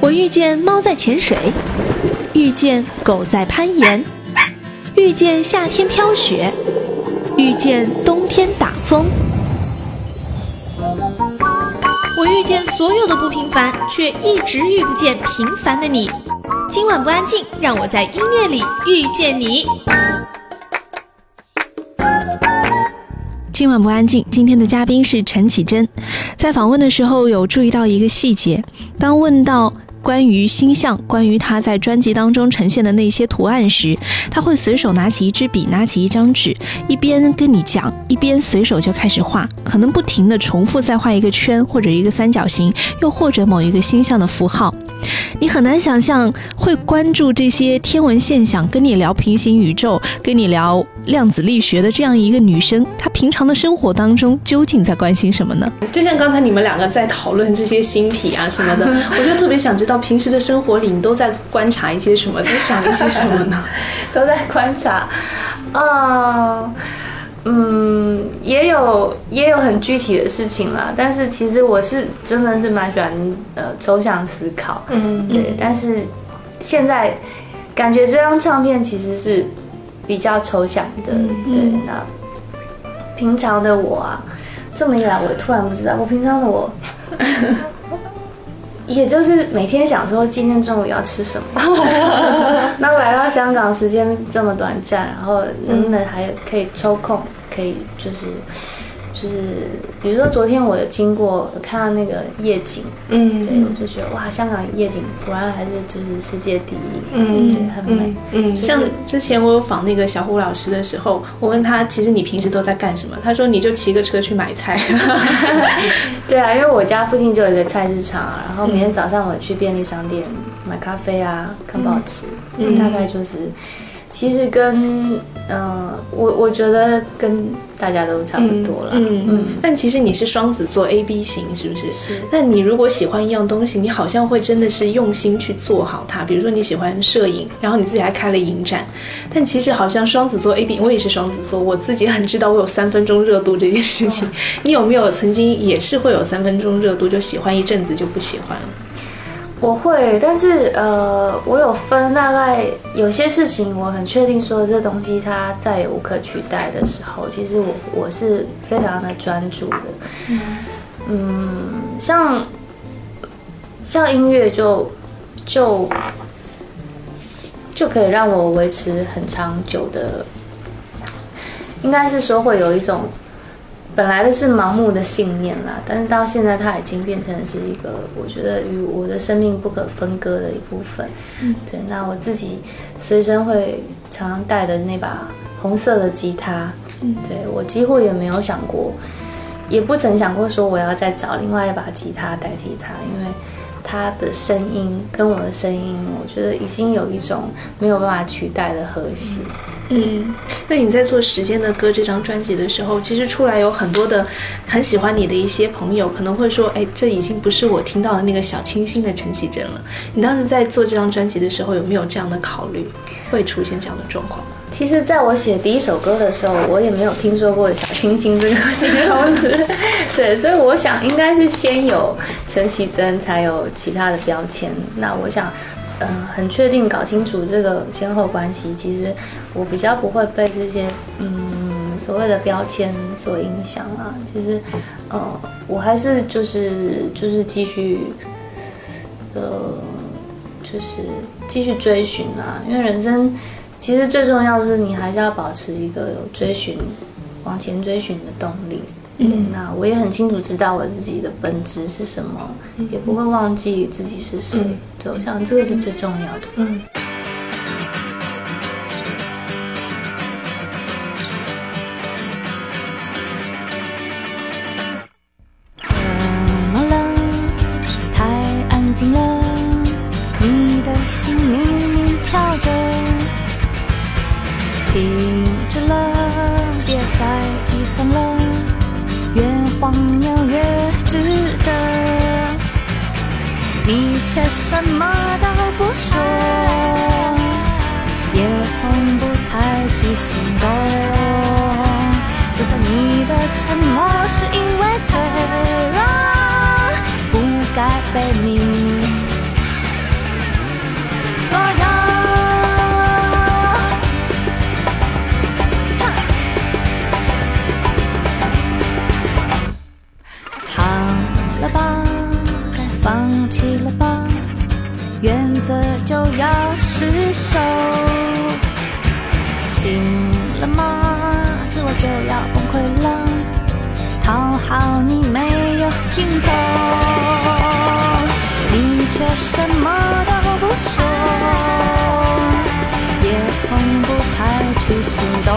我遇见猫在潜水，遇见狗在攀岩，遇见夏天飘雪，遇见冬天打风。我遇见所有的不平凡，却一直遇不见平凡的你。今晚不安静，让我在音乐里遇见你。今晚不安静，今天的嘉宾是陈绮贞。在访问的时候，有注意到一个细节，当问到。关于星象，关于他在专辑当中呈现的那些图案时，他会随手拿起一支笔，拿起一张纸，一边跟你讲，一边随手就开始画，可能不停地重复再画一个圈或者一个三角形，又或者某一个星象的符号。你很难想象会关注这些天文现象，跟你聊平行宇宙，跟你聊量子力学的这样一个女生，她平常的生活当中究竟在关心什么呢？就像刚才你们两个在讨论这些星体啊什么的，我就特别想知道平时的生活里你都在观察一些什么，在想一些什么呢？都在观察，啊。嗯，也有也有很具体的事情啦，但是其实我是真的是蛮喜欢呃抽象思考，嗯，对，但是现在感觉这张唱片其实是比较抽象的，对，那平常的我啊，这么一来我突然不知道，我平常的我。也就是每天想说今天中午要吃什么，那来到香港时间这么短暂，然后能不能还可以抽空，可以就是。就是，比如说昨天我有经过，看到那个夜景，嗯，对我就觉得哇，香港夜景果然还是就是世界第一，嗯，对，很美，嗯，像之前我有访那个小胡老师的时候，我问他，其实你平时都在干什么？他说你就骑个车去买菜，对啊，因为我家附近就有一个菜市场，然后每天早上我去便利商店买咖啡啊，看报纸，嗯大概就是。其实跟嗯，我我觉得跟大家都差不多了。嗯嗯。但其实你是双子座 A B 型，是不是？是。那你如果喜欢一样东西，你好像会真的是用心去做好它。比如说你喜欢摄影，然后你自己还开了影展。但其实好像双子座 A B，我也是双子座，我自己很知道我有三分钟热度这件事情。你有没有曾经也是会有三分钟热度，就喜欢一阵子就不喜欢了？我会，但是呃，我有分大概有些事情，我很确定说这东西它再也无可取代的时候，其实我我是非常的专注的。嗯，像像音乐就就就可以让我维持很长久的，应该是说会有一种。本来的是盲目的信念啦，但是到现在它已经变成是一个我觉得与我的生命不可分割的一部分。嗯，对。那我自己随身会常常带的那把红色的吉他，嗯，对我几乎也没有想过，也不曾想过说我要再找另外一把吉他代替它，因为它的声音跟我的声音，我觉得已经有一种没有办法取代的和谐。嗯，那你在做《时间的歌》这张专辑的时候，其实出来有很多的很喜欢你的一些朋友，可能会说：“哎，这已经不是我听到的那个小清新的陈绮贞了。”你当时在做这张专辑的时候，有没有这样的考虑？会出现这样的状况吗？其实，在我写第一首歌的时候，我也没有听说过“小清新”这个形容词。对，所以我想应该是先有陈绮贞，才有其他的标签。那我想。嗯，很确定搞清楚这个先后关系。其实我比较不会被这些嗯所谓的标签所影响啊。其实，呃，我还是就是就是继续，呃，就是继续追寻啊。因为人生其实最重要的是你还是要保持一个有追寻、往前追寻的动力。嗯，那我也很清楚知道我自己的本质是什么，也不会忘记自己是谁。对，我想这个是最重要的。嗯。你却什么都不说。也从不采取行动就算你的沉默是因为脆弱不该被你左右。则就要失守。醒了吗？自我就要崩溃了，讨好你没有尽头，你却什么都不说，也从不采取行动。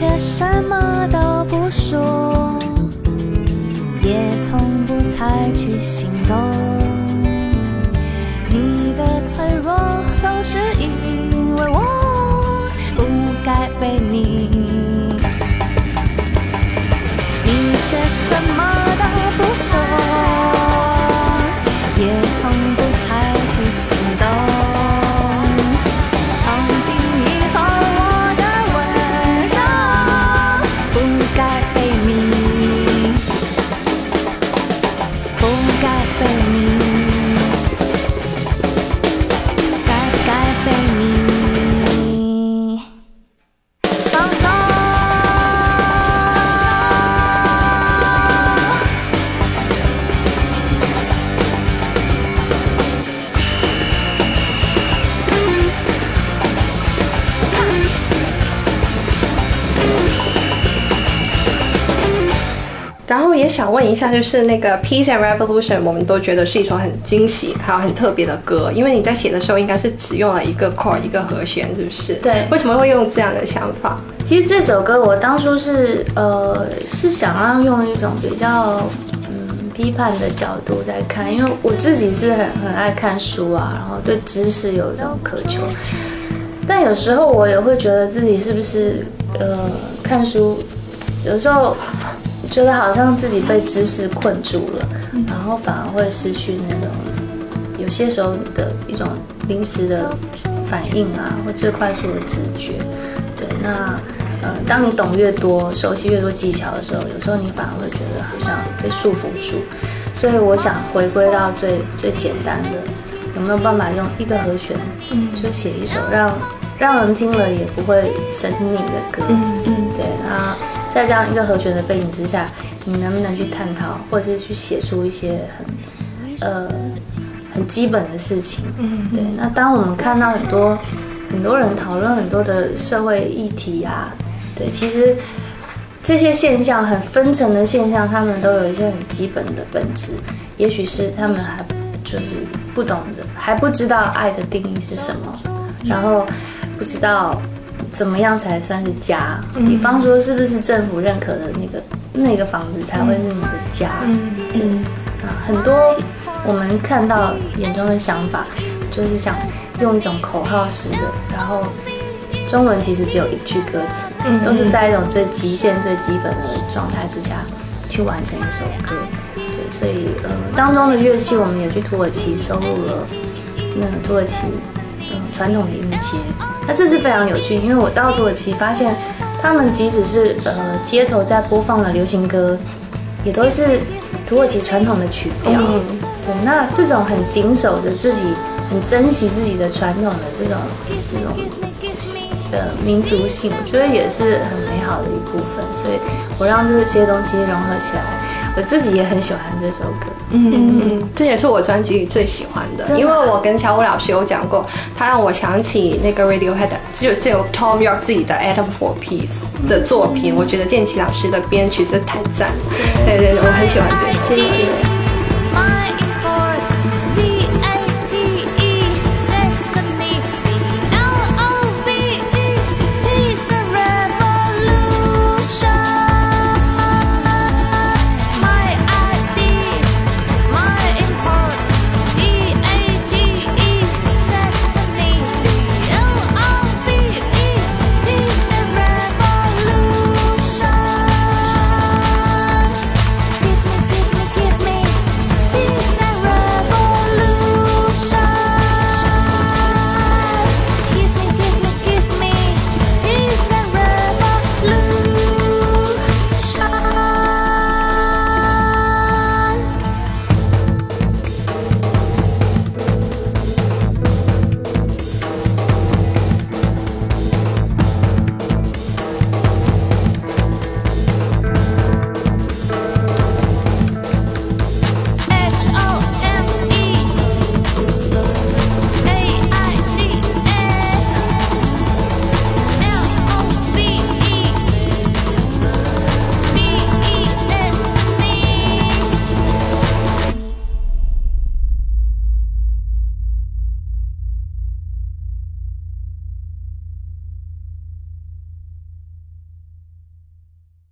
却什么都不说，也从不采取行动。你的脆弱都是因为我不该被你，你却什么想问一下，就是那个《Peace and Revolution》，我们都觉得是一首很惊喜还有很特别的歌，因为你在写的时候应该是只用了一个 chord 一个和弦，是不是？对为什么会用这样的想法？其实这首歌我当初是呃是想要用一种比较嗯批判的角度在看，因为我自己是很很爱看书啊，然后对知识有一种渴求，但有时候我也会觉得自己是不是呃看书有时候觉得好像自己被知识困住了，然后反而会失去那种有些时候的一种临时的反应啊，或最快速的直觉。对，那呃，当你懂越多、熟悉越多技巧的时候，有时候你反而会觉得好像被束缚住。所以我想回归到最最简单的，有没有办法用一个和弦，就写一首让让人听了也不会生腻的歌。嗯嗯，对，那在这样一个和弦的背景之下，你能不能去探讨，或者是去写出一些很呃很基本的事情？嗯对。那当我们看到很多很多人讨论很多的社会议题啊，对，其实这些现象很分层的现象，他们都有一些很基本的本质，也许是他们还就是不懂的，还不知道爱的定义是什么，然后不知道怎么样才算是家。比方说，是不是政府认可的那个那个房子才会是你的家？嗯嗯啊，很多我们看到眼中的想法，就是想用一种口号式的，然后中文其实只有一句歌词，嗯都是在一种最极限、最基本的状态之下去完成一首歌。对，所以呃，当中的乐器我们也去土耳其收录了那土耳其嗯传统的音阶，那这是非常有趣，因为我到土耳其发现，他们即使是呃街头在播放的流行歌，也都是土耳其传统的曲调。嗯对，那这种很谨守着自己、很珍惜自己的传统的这种这种呃民族性，我觉得也是很美好的一部分。所以我让这些东西融合起来，我自己也很喜欢这首歌。嗯嗯，这也是我专辑里最喜欢的，因为我跟小武老师有讲过，他让我想起那个 Radiohead 只有只有 Tom York 自己的 Atom for Peace 的作品，我觉得建奇老师的编曲真的太赞了，对对对，我很喜欢这首。谢谢。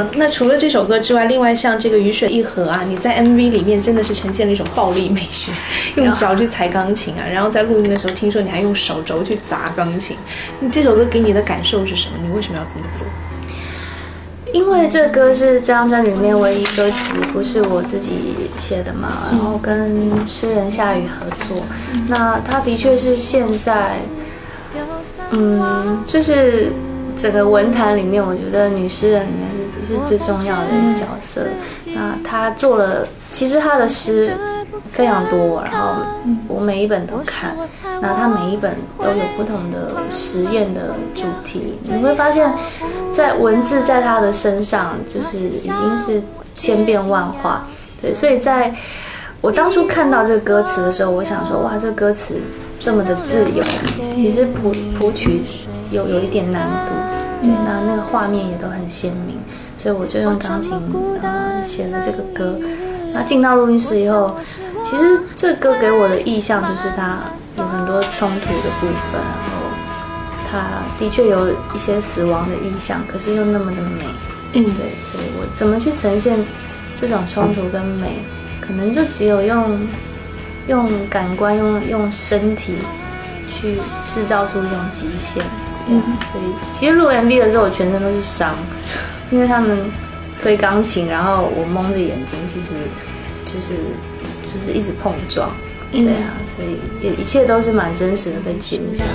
嗯，那除了这首歌之外，另外像这个雨水一河啊，你在 MV 里面真的是呈现了一种暴力美学，用脚去踩钢琴啊，然后在录音的时候，听说你还用手肘去砸钢琴。你这首歌给你的感受是什么？你为什么要这么做？因为这歌是这张专辑里面唯一歌词不是我自己写的嘛，然后跟诗人夏雨合作，那他的确是现在，嗯，就是整个文坛里面，我觉得女诗人里面是是最重要的一个角色。那他做了，其实他的诗非常多，然后我每一本都看，那他每一本都有不同的实验的主题，你会发现，在文字在他的身上就是已经是千变万化，对，所以在我当初看到这个歌词的时候，我想说，哇，这歌词这么的自由，其实谱谱曲有有一点难度，对，那那个画面也都很鲜明，所以我就用钢琴呃写了这个歌。那进到录音室以后，其实这歌给我的意象就是它有很多冲突的部分，然后它的确有一些死亡的意象，可是又那么的美。嗯对，所以我怎么去呈现这种冲突跟美，可能就只有用用感官、用用身体去制造出一种极限。嗯，所以其实录 MV 的时候，我全身都是伤，因为他们推钢琴，然后我蒙着眼睛，其实就是就是一直碰撞。对啊，所以也一切都是蛮真实的被记录下来。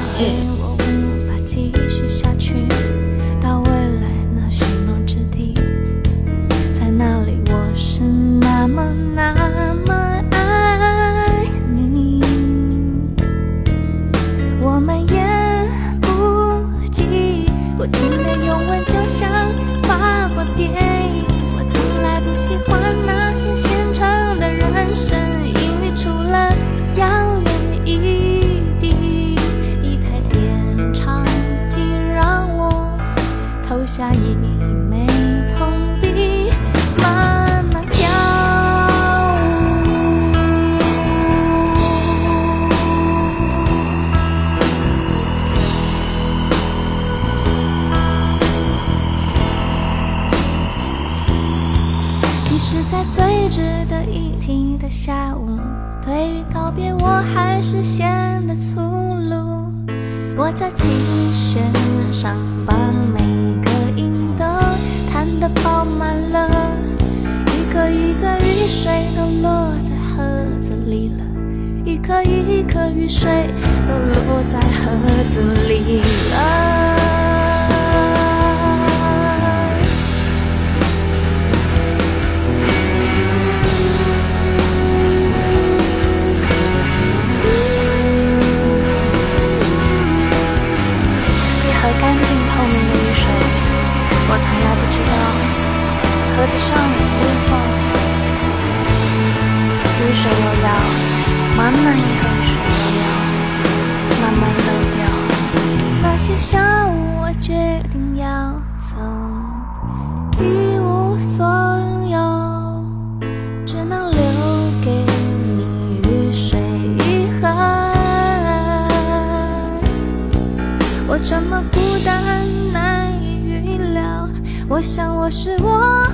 还是显得粗鲁。我在琴弦上把每个音都弹得饱满了，一颗一颗雨水都落在盒子里了，一颗一颗雨水都落在盒子里了。我想我是我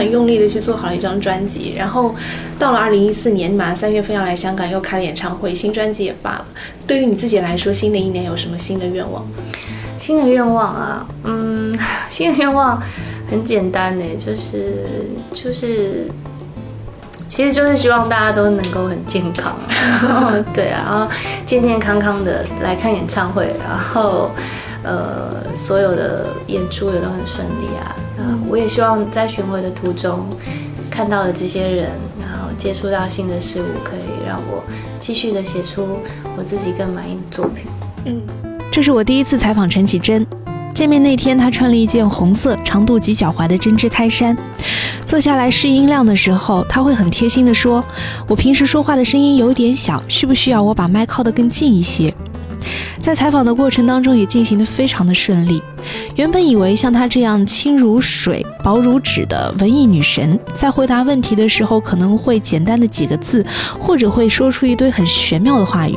很用力的去做好了一张专辑，然后到了二零一四年，马上三月份要来香港又开了演唱会，新专辑也发了。对于你自己来说，新的一年有什么新的愿望？新的愿望啊，嗯，新的愿望很简单呢，就是就是，其实就是希望大家都能够很健康，对啊，然后健健康康的来看演唱会，然后呃，所有的演出也都很顺利啊。那我也希望在巡回的途中看到的这些人，然后接触到新的事物，可以让我继续的写出我自己更满意的作品。嗯这是我第一次采访陈绮贞。见面那天，她穿了一件红色、长度及脚踝的针织开衫。坐下来试音量的时候，她会很贴心地说：“我平时说话的声音有点小，需不需要我把麦靠得更近一些？”在采访的过程当中，也进行得非常的顺利。原本以为像她这样轻如水、薄如纸的文艺女神，在回答问题的时候可能会简单的几个字，或者会说出一堆很玄妙的话语，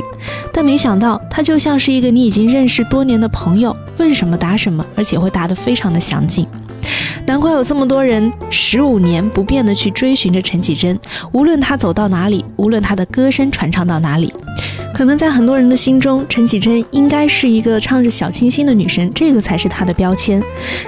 但没想到她就像是一个你已经认识多年的朋友，问什么答什么，而且会答得非常的详尽。难怪有这么多人十五年不变的去追寻着陈绮贞，无论她走到哪里，无论她的歌声传唱到哪里。可能在很多人的心中，陈绮贞应该是一个唱着小清新的女神，这个才是她的标签。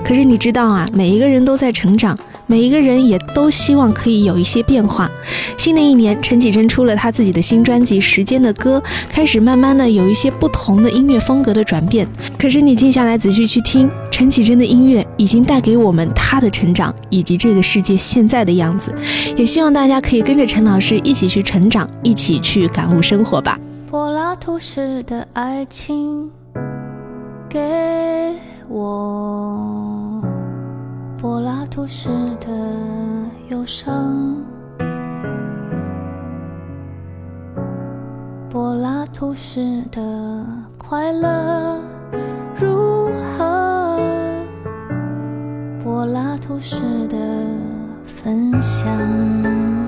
可是你知道啊，每一个人都在成长，每一个人也都希望可以有一些变化。新的一年，陈绮贞出了她自己的新专辑《时间的歌》，开始慢慢的有一些不同的音乐风格的转变。可是你静下来仔细去听，陈绮贞的音乐已经带给我们她的成长，以及这个世界现在的样子。也希望大家可以跟着陈老师一起去成长，一起去感悟生活吧。柏拉图式的爱情给我，柏拉图式的忧伤，柏拉图式的快乐如何？柏拉图式的分享。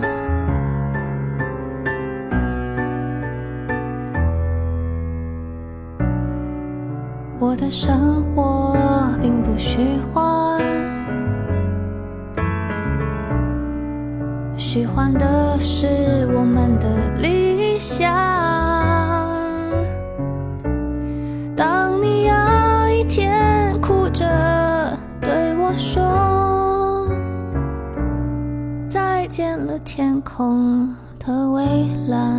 我的生活并不虚幻，虚幻的是我们的理想。当你有一天哭着对我说再见了，天空的蔚蓝。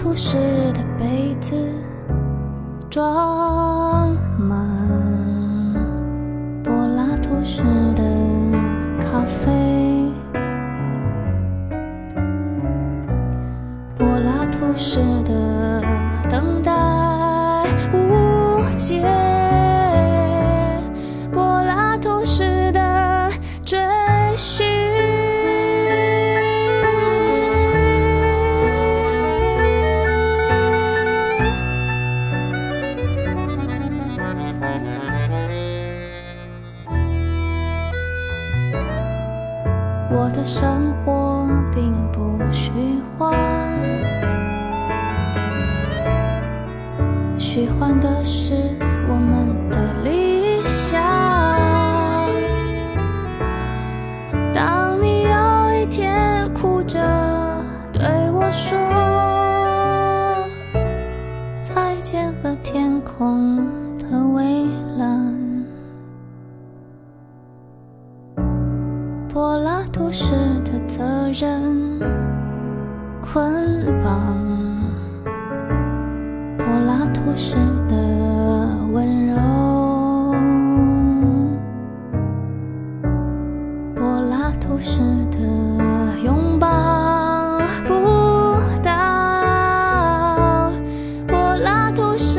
柏拉图式的杯子装满柏拉图式的咖啡，柏拉图式的拥膀柏拉图式的温柔。柏拉图式的拥抱不到柏拉图式